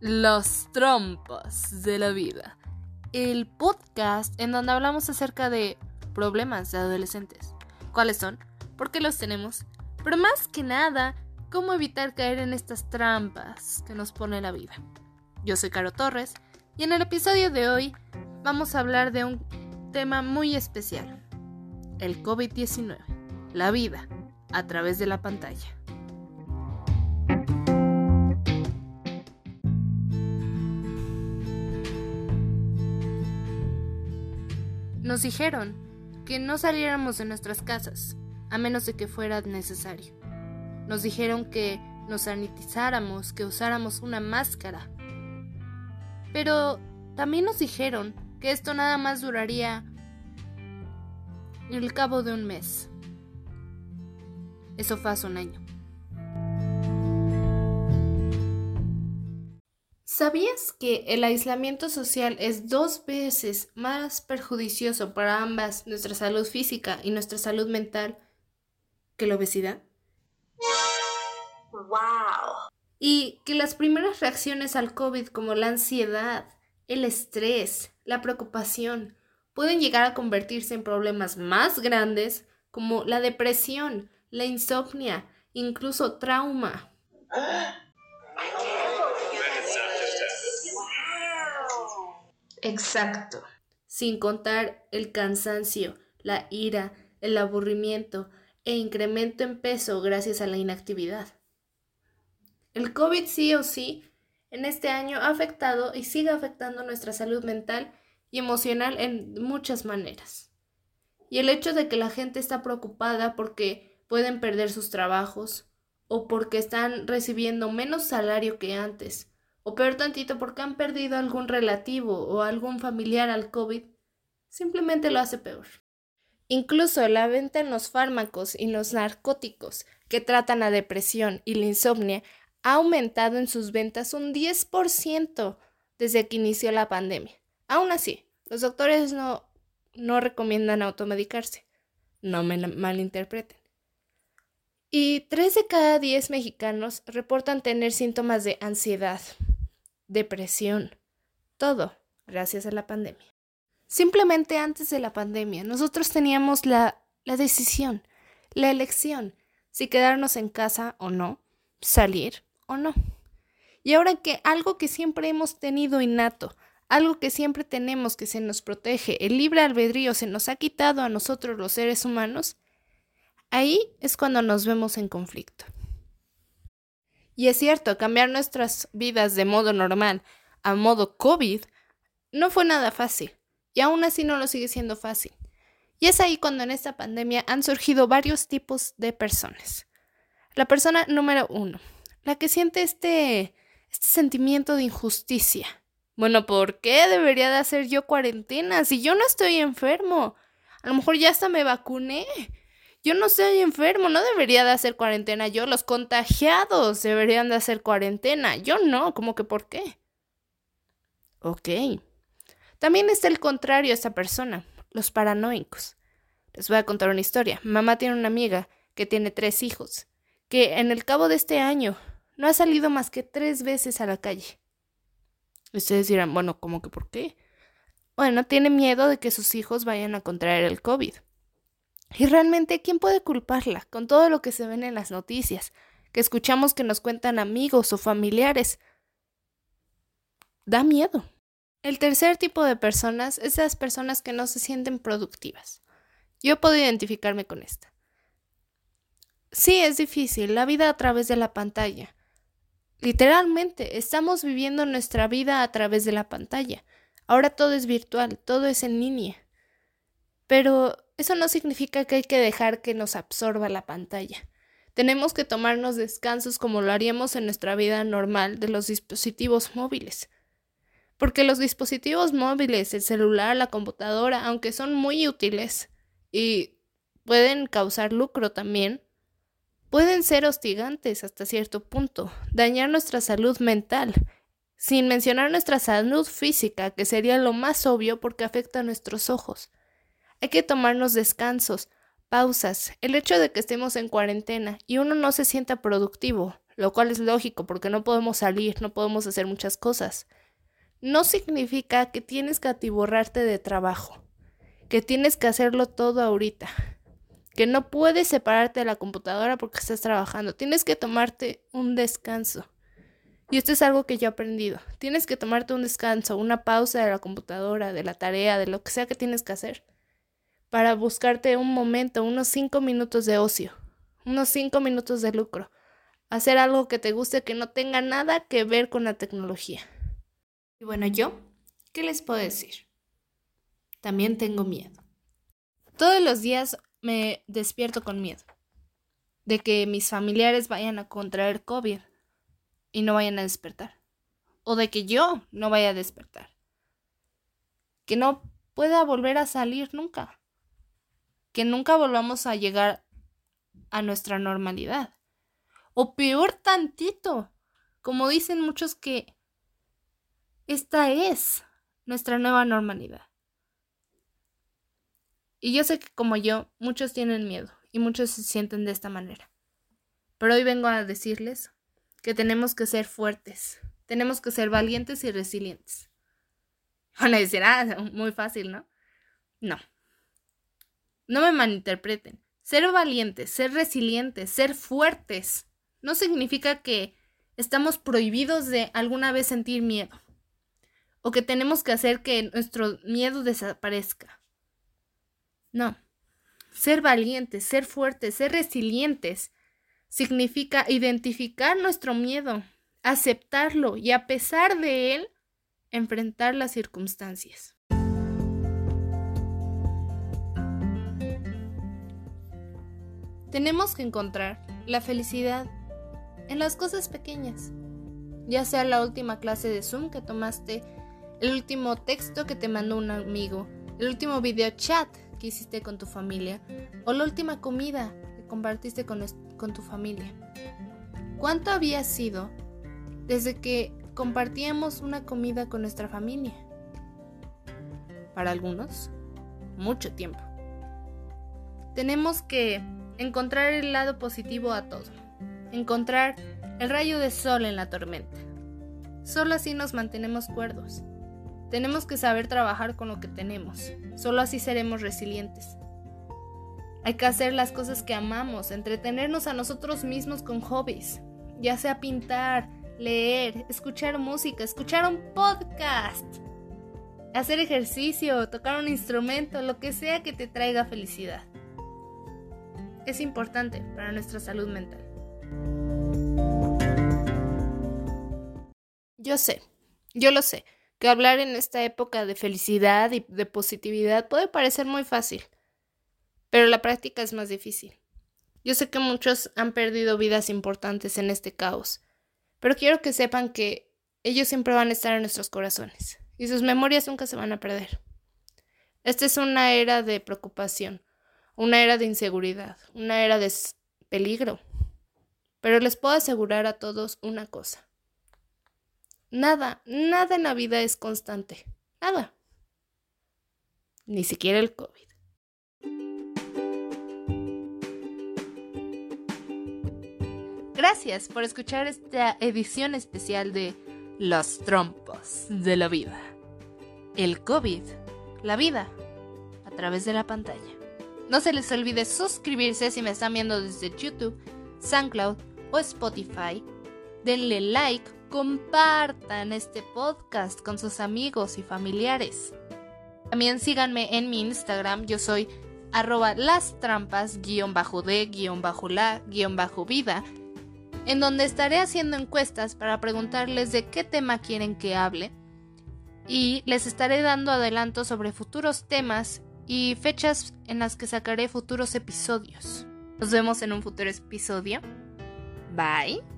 Los trompos de la vida, el podcast en donde hablamos acerca de problemas de adolescentes. ¿Cuáles son? ¿Por qué los tenemos? Pero más que nada, cómo evitar caer en estas trampas que nos pone la vida. Yo soy Caro Torres y en el episodio de hoy vamos a hablar de un tema muy especial, el COVID-19, la vida a través de la pantalla. Nos dijeron que no saliéramos de nuestras casas, a menos de que fuera necesario. Nos dijeron que nos sanitizáramos, que usáramos una máscara. Pero también nos dijeron que esto nada más duraría el cabo de un mes. Eso fue hace un año. ¿Sabías que el aislamiento social es dos veces más perjudicioso para ambas, nuestra salud física y nuestra salud mental, que la obesidad? ¡Wow! Y que las primeras reacciones al COVID como la ansiedad, el estrés, la preocupación, pueden llegar a convertirse en problemas más grandes como la depresión, la insomnia, incluso trauma. Exacto. Sin contar el cansancio, la ira, el aburrimiento e incremento en peso gracias a la inactividad. El COVID sí o sí en este año ha afectado y sigue afectando nuestra salud mental y emocional en muchas maneras. Y el hecho de que la gente está preocupada porque pueden perder sus trabajos o porque están recibiendo menos salario que antes o peor tantito porque han perdido algún relativo o algún familiar al COVID, simplemente lo hace peor. Incluso la venta en los fármacos y los narcóticos que tratan la depresión y la insomnia ha aumentado en sus ventas un 10% desde que inició la pandemia. Aún así, los doctores no, no recomiendan automedicarse. No me malinterpreten. Y 3 de cada 10 mexicanos reportan tener síntomas de ansiedad, depresión, todo gracias a la pandemia. Simplemente antes de la pandemia, nosotros teníamos la, la decisión, la elección, si quedarnos en casa o no, salir o no. Y ahora que algo que siempre hemos tenido innato, algo que siempre tenemos que se nos protege, el libre albedrío se nos ha quitado a nosotros los seres humanos, ahí es cuando nos vemos en conflicto. Y es cierto, cambiar nuestras vidas de modo normal a modo COVID no fue nada fácil. Y aún así no lo sigue siendo fácil. Y es ahí cuando en esta pandemia han surgido varios tipos de personas. La persona número uno, la que siente este, este sentimiento de injusticia. Bueno, ¿por qué debería de hacer yo cuarentena si yo no estoy enfermo? A lo mejor ya hasta me vacuné. Yo no estoy enfermo, no debería de hacer cuarentena yo. Los contagiados deberían de hacer cuarentena. Yo no, ¿cómo que por qué? Ok. También está el contrario a esta persona, los paranoicos. Les voy a contar una historia. Mamá tiene una amiga que tiene tres hijos, que en el cabo de este año no ha salido más que tres veces a la calle. Ustedes dirán, bueno, ¿cómo que por qué? Bueno, tiene miedo de que sus hijos vayan a contraer el COVID. Y realmente, ¿quién puede culparla con todo lo que se ven en las noticias, que escuchamos que nos cuentan amigos o familiares? Da miedo. El tercer tipo de personas es las personas que no se sienten productivas. Yo puedo identificarme con esta. Sí, es difícil, la vida a través de la pantalla. Literalmente, estamos viviendo nuestra vida a través de la pantalla. Ahora todo es virtual, todo es en línea. Pero eso no significa que hay que dejar que nos absorba la pantalla. Tenemos que tomarnos descansos como lo haríamos en nuestra vida normal de los dispositivos móviles. Porque los dispositivos móviles, el celular, la computadora, aunque son muy útiles y pueden causar lucro también, pueden ser hostigantes hasta cierto punto, dañar nuestra salud mental, sin mencionar nuestra salud física, que sería lo más obvio porque afecta a nuestros ojos. Hay que tomarnos descansos, pausas, el hecho de que estemos en cuarentena y uno no se sienta productivo, lo cual es lógico porque no podemos salir, no podemos hacer muchas cosas no significa que tienes que atiborrarte de trabajo, que tienes que hacerlo todo ahorita, que no puedes separarte de la computadora porque estás trabajando, tienes que tomarte un descanso. Y esto es algo que yo he aprendido. Tienes que tomarte un descanso, una pausa de la computadora, de la tarea, de lo que sea que tienes que hacer, para buscarte un momento, unos cinco minutos de ocio, unos cinco minutos de lucro, hacer algo que te guste que no tenga nada que ver con la tecnología. Y bueno, yo, ¿qué les puedo decir? También tengo miedo. Todos los días me despierto con miedo de que mis familiares vayan a contraer COVID y no vayan a despertar. O de que yo no vaya a despertar. Que no pueda volver a salir nunca. Que nunca volvamos a llegar a nuestra normalidad. O peor tantito, como dicen muchos que esta es nuestra nueva normalidad. Y yo sé que como yo, muchos tienen miedo y muchos se sienten de esta manera. Pero hoy vengo a decirles que tenemos que ser fuertes, tenemos que ser valientes y resilientes. Van a decir, ah, muy fácil, ¿no? No. No me malinterpreten. Ser valientes, ser resilientes, ser fuertes, no significa que estamos prohibidos de alguna vez sentir miedo o que tenemos que hacer que nuestro miedo desaparezca. No. Ser valientes, ser fuertes, ser resilientes significa identificar nuestro miedo, aceptarlo y a pesar de él, enfrentar las circunstancias. Tenemos que encontrar la felicidad en las cosas pequeñas, ya sea la última clase de Zoom que tomaste el último texto que te mandó un amigo, el último video chat que hiciste con tu familia o la última comida que compartiste con, con tu familia. ¿Cuánto había sido desde que compartíamos una comida con nuestra familia? Para algunos, mucho tiempo. Tenemos que encontrar el lado positivo a todo, encontrar el rayo de sol en la tormenta. Solo así nos mantenemos cuerdos. Tenemos que saber trabajar con lo que tenemos. Solo así seremos resilientes. Hay que hacer las cosas que amamos, entretenernos a nosotros mismos con hobbies, ya sea pintar, leer, escuchar música, escuchar un podcast, hacer ejercicio, tocar un instrumento, lo que sea que te traiga felicidad. Es importante para nuestra salud mental. Yo sé, yo lo sé que hablar en esta época de felicidad y de positividad puede parecer muy fácil, pero la práctica es más difícil. Yo sé que muchos han perdido vidas importantes en este caos, pero quiero que sepan que ellos siempre van a estar en nuestros corazones y sus memorias nunca se van a perder. Esta es una era de preocupación, una era de inseguridad, una era de peligro. Pero les puedo asegurar a todos una cosa. Nada, nada en la vida es constante. Nada. Ni siquiera el COVID. Gracias por escuchar esta edición especial de Los trompos de la vida. El COVID, la vida, a través de la pantalla. No se les olvide suscribirse si me están viendo desde YouTube, SoundCloud o Spotify. Denle like compartan este podcast con sus amigos y familiares. También síganme en mi Instagram, yo soy arroba las trampas guion bajo de guion bajo la guion bajo vida, en donde estaré haciendo encuestas para preguntarles de qué tema quieren que hable y les estaré dando adelanto sobre futuros temas y fechas en las que sacaré futuros episodios. Nos vemos en un futuro episodio. Bye.